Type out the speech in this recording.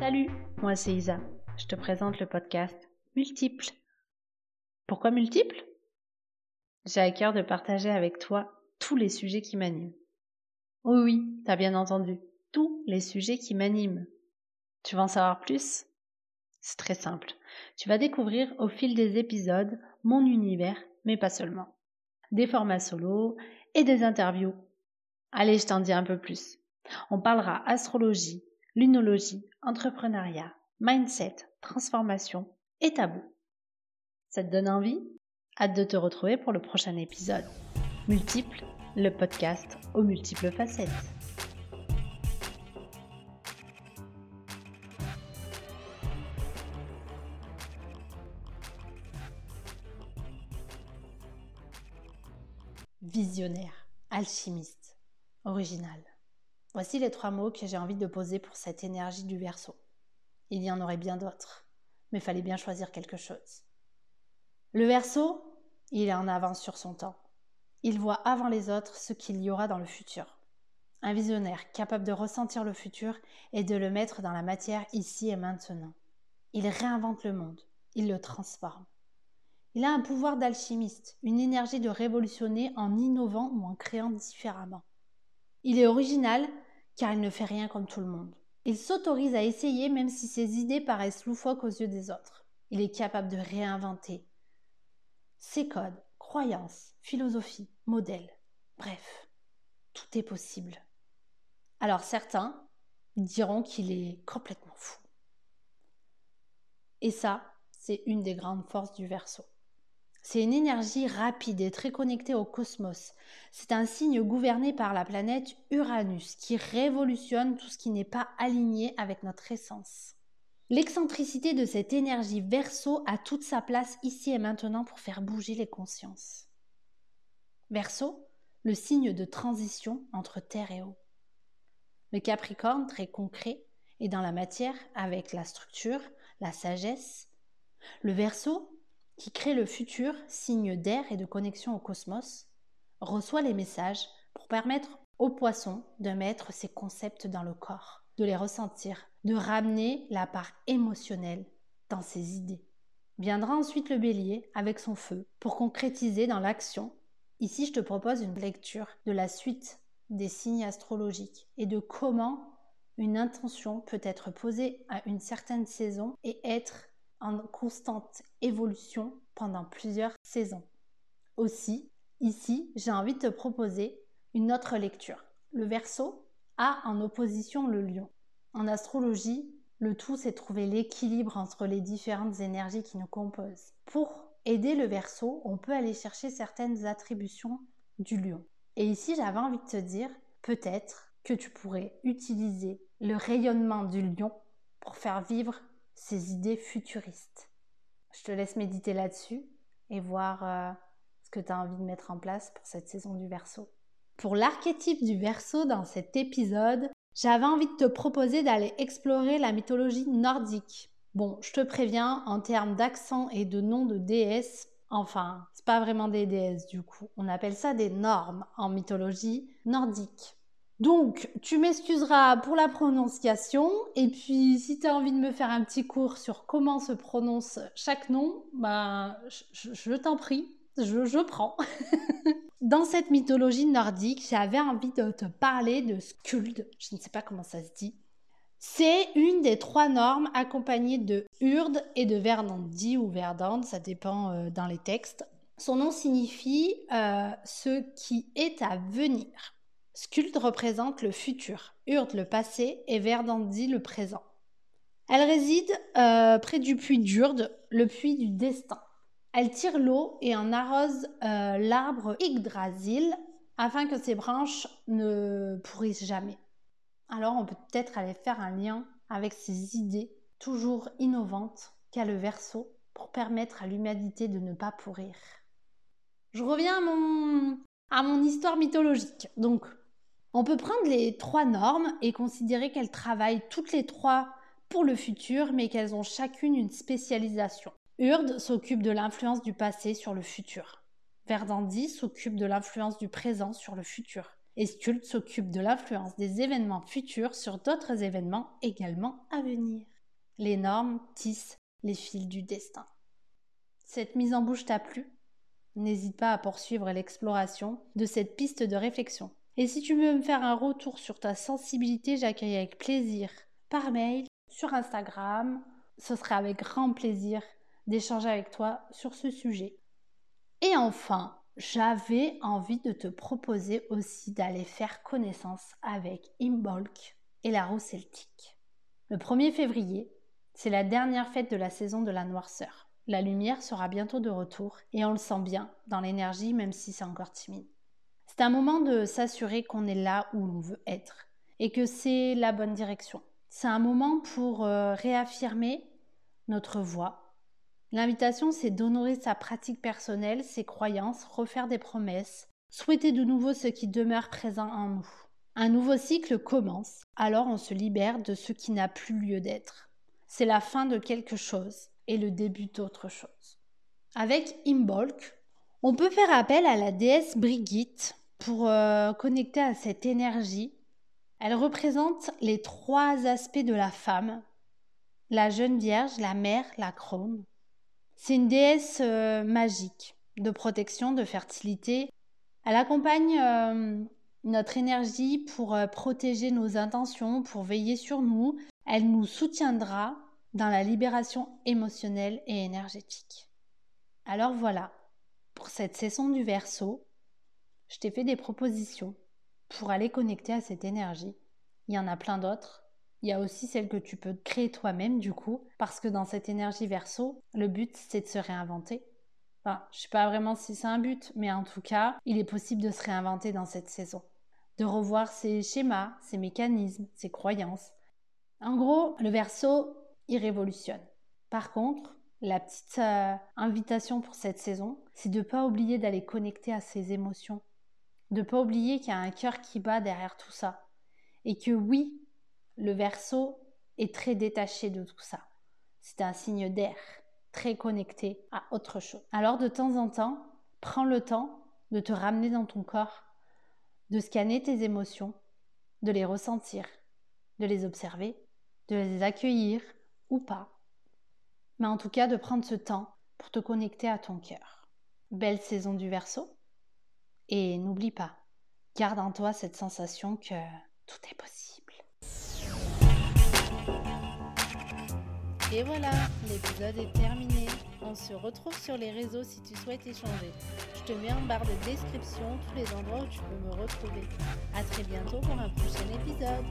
Salut, moi c'est Isa. Je te présente le podcast Multiple. Pourquoi multiple? J'ai à cœur de partager avec toi tous les sujets qui m'animent. Oui, oui, t'as bien entendu, tous les sujets qui m'animent. Tu veux en savoir plus? C'est très simple. Tu vas découvrir au fil des épisodes mon univers, mais pas seulement. Des formats solo et des interviews. Allez, je t'en dis un peu plus. On parlera astrologie, lunologie, entrepreneuriat, mindset, transformation et tabou. Ça te donne envie? Hâte de te retrouver pour le prochain épisode. Multiple, le podcast aux multiples facettes. Visionnaire, alchimiste, original. Voici les trois mots que j'ai envie de poser pour cette énergie du verso. Il y en aurait bien d'autres, mais fallait bien choisir quelque chose. Le verso, il est en avance sur son temps. Il voit avant les autres ce qu'il y aura dans le futur. Un visionnaire capable de ressentir le futur et de le mettre dans la matière ici et maintenant. Il réinvente le monde, il le transforme. Il a un pouvoir d'alchimiste, une énergie de révolutionner en innovant ou en créant différemment. Il est original car il ne fait rien comme tout le monde. Il s'autorise à essayer même si ses idées paraissent loufoques aux yeux des autres. Il est capable de réinventer ses codes, croyances, philosophies, modèles. Bref, tout est possible. Alors certains diront qu'il est complètement fou. Et ça, c'est une des grandes forces du verso. C'est une énergie rapide et très connectée au cosmos. C'est un signe gouverné par la planète Uranus qui révolutionne tout ce qui n'est pas aligné avec notre essence. L'excentricité de cette énergie verso a toute sa place ici et maintenant pour faire bouger les consciences. Verso, le signe de transition entre terre et eau. Le Capricorne, très concret, est dans la matière avec la structure, la sagesse. Le Verseau, qui crée le futur, signe d'air et de connexion au cosmos, reçoit les messages pour permettre aux poissons de mettre ces concepts dans le corps, de les ressentir, de ramener la part émotionnelle dans ses idées. Viendra ensuite le bélier avec son feu pour concrétiser dans l'action. Ici, je te propose une lecture de la suite des signes astrologiques et de comment une intention peut être posée à une certaine saison et être en constante évolution pendant plusieurs saisons. Aussi, ici, j'ai envie de te proposer une autre lecture. Le Verseau a en opposition le Lion. En astrologie, le tout, c'est trouver l'équilibre entre les différentes énergies qui nous composent. Pour aider le Verseau, on peut aller chercher certaines attributions du Lion. Et ici, j'avais envie de te dire, peut-être que tu pourrais utiliser le rayonnement du Lion pour faire vivre ces idées futuristes. Je te laisse méditer là-dessus et voir euh, ce que tu as envie de mettre en place pour cette saison du Verseau. Pour l'archétype du Verseau dans cet épisode, j'avais envie de te proposer d'aller explorer la mythologie nordique. Bon, je te préviens, en termes d'accent et de nom de déesses, enfin, c'est pas vraiment des déesses du coup. On appelle ça des normes en mythologie nordique. Donc, tu m'excuseras pour la prononciation. Et puis, si tu as envie de me faire un petit cours sur comment se prononce chaque nom, ben, je, t'en prie, je, prends. Dans cette mythologie nordique, j'avais envie de te parler de Skuld. Je ne sais pas comment ça se dit. C'est une des trois normes accompagnées de Urd et de Verdandi ou Verdande, ça dépend euh, dans les textes. Son nom signifie euh, ce qui est à venir. Skuld représente le futur, Urd le passé et Verdandi le présent. Elle réside euh, près du puits d'Urd, le puits du destin. Elle tire l'eau et en arrose euh, l'arbre Yggdrasil afin que ses branches ne pourrissent jamais. Alors on peut peut-être aller faire un lien avec ces idées toujours innovantes qu'a le verso pour permettre à l'humanité de ne pas pourrir. Je reviens à mon, à mon histoire mythologique. Donc, on peut prendre les trois normes et considérer qu'elles travaillent toutes les trois pour le futur, mais qu'elles ont chacune une spécialisation. Urd s'occupe de l'influence du passé sur le futur. Verdandi s'occupe de l'influence du présent sur le futur. Et Sculpt s'occupe de l'influence des événements futurs sur d'autres événements également à venir. Les normes tissent les fils du destin. Cette mise en bouche t'a plu? N'hésite pas à poursuivre l'exploration de cette piste de réflexion. Et si tu veux me faire un retour sur ta sensibilité, j'accueille avec plaisir par mail, sur Instagram. Ce serait avec grand plaisir d'échanger avec toi sur ce sujet. Et enfin, j'avais envie de te proposer aussi d'aller faire connaissance avec Imbolc et la roue celtique. Le 1er février, c'est la dernière fête de la saison de la noirceur. La lumière sera bientôt de retour et on le sent bien dans l'énergie même si c'est encore timide. C'est un moment de s'assurer qu'on est là où l'on veut être et que c'est la bonne direction. C'est un moment pour euh, réaffirmer notre voix. L'invitation, c'est d'honorer sa pratique personnelle, ses croyances, refaire des promesses, souhaiter de nouveau ce qui demeure présent en nous. Un nouveau cycle commence, alors on se libère de ce qui n'a plus lieu d'être. C'est la fin de quelque chose et le début d'autre chose. Avec Imbolc, on peut faire appel à la déesse Brigitte pour euh, connecter à cette énergie. Elle représente les trois aspects de la femme, la jeune vierge, la mère, la crone. C'est une déesse euh, magique de protection, de fertilité. Elle accompagne euh, notre énergie pour protéger nos intentions, pour veiller sur nous. Elle nous soutiendra dans la libération émotionnelle et énergétique. Alors voilà, pour cette saison du verso, je t'ai fait des propositions pour aller connecter à cette énergie. Il y en a plein d'autres. Il y a aussi celle que tu peux créer toi-même du coup, parce que dans cette énergie verso, le but c'est de se réinventer. Enfin, je sais pas vraiment si c'est un but, mais en tout cas, il est possible de se réinventer dans cette saison, de revoir ses schémas, ses mécanismes, ses croyances. En gros, le verso, il révolutionne. Par contre, la petite euh, invitation pour cette saison, c'est de ne pas oublier d'aller connecter à ses émotions, de ne pas oublier qu'il y a un cœur qui bat derrière tout ça, et que oui, le verso est très détaché de tout ça. C'est un signe d'air, très connecté à autre chose. Alors de temps en temps, prends le temps de te ramener dans ton corps, de scanner tes émotions, de les ressentir, de les observer, de les accueillir, ou pas. Mais en tout cas, de prendre ce temps pour te connecter à ton cœur. Belle saison du verso. Et n'oublie pas, garde en toi cette sensation que tout est possible. Et voilà, l'épisode est terminé. On se retrouve sur les réseaux si tu souhaites échanger. Je te mets en barre de description tous les endroits où tu peux me retrouver. A très bientôt pour un prochain épisode.